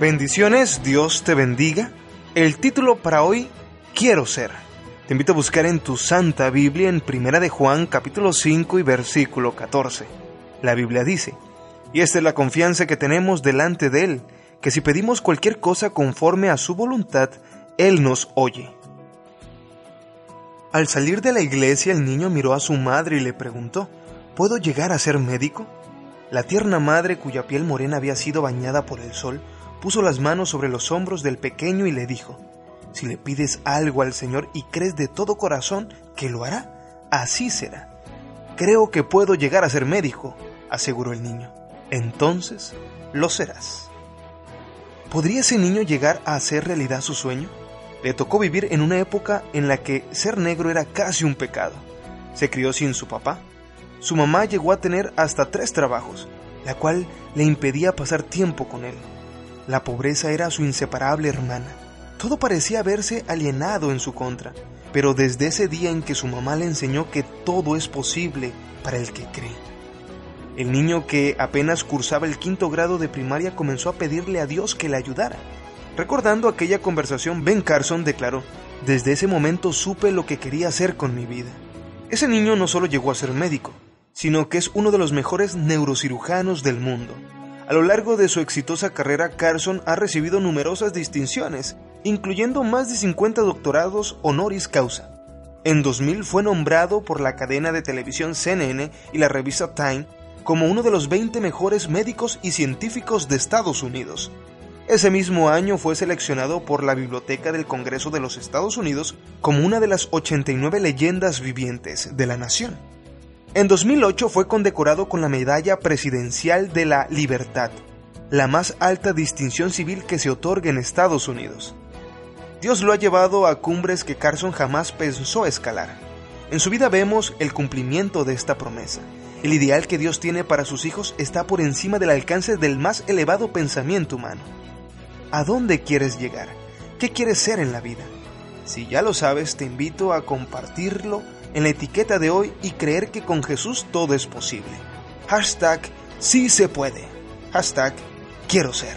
Bendiciones, Dios te bendiga. El título para hoy, Quiero ser. Te invito a buscar en tu Santa Biblia en Primera de Juan capítulo 5 y versículo 14. La Biblia dice, y esta es la confianza que tenemos delante de Él, que si pedimos cualquier cosa conforme a su voluntad, Él nos oye. Al salir de la iglesia el niño miró a su madre y le preguntó, ¿Puedo llegar a ser médico? La tierna madre, cuya piel morena había sido bañada por el sol, puso las manos sobre los hombros del pequeño y le dijo, Si le pides algo al Señor y crees de todo corazón que lo hará, así será. Creo que puedo llegar a ser médico, aseguró el niño. Entonces lo serás. ¿Podría ese niño llegar a hacer realidad su sueño? Le tocó vivir en una época en la que ser negro era casi un pecado. Se crió sin su papá, su mamá llegó a tener hasta tres trabajos, la cual le impedía pasar tiempo con él. La pobreza era su inseparable hermana. Todo parecía haberse alienado en su contra, pero desde ese día en que su mamá le enseñó que todo es posible para el que cree. El niño que apenas cursaba el quinto grado de primaria comenzó a pedirle a Dios que le ayudara. Recordando aquella conversación, Ben Carson declaró, desde ese momento supe lo que quería hacer con mi vida. Ese niño no solo llegó a ser médico, sino que es uno de los mejores neurocirujanos del mundo. A lo largo de su exitosa carrera, Carson ha recibido numerosas distinciones, incluyendo más de 50 doctorados honoris causa. En 2000 fue nombrado por la cadena de televisión CNN y la revista Time como uno de los 20 mejores médicos y científicos de Estados Unidos. Ese mismo año fue seleccionado por la Biblioteca del Congreso de los Estados Unidos como una de las 89 leyendas vivientes de la nación. En 2008 fue condecorado con la Medalla Presidencial de la Libertad, la más alta distinción civil que se otorga en Estados Unidos. Dios lo ha llevado a cumbres que Carson jamás pensó escalar. En su vida vemos el cumplimiento de esta promesa. El ideal que Dios tiene para sus hijos está por encima del alcance del más elevado pensamiento humano. ¿A dónde quieres llegar? ¿Qué quieres ser en la vida? Si ya lo sabes, te invito a compartirlo en la etiqueta de hoy y creer que con Jesús todo es posible. Hashtag sí se puede. Hashtag quiero ser.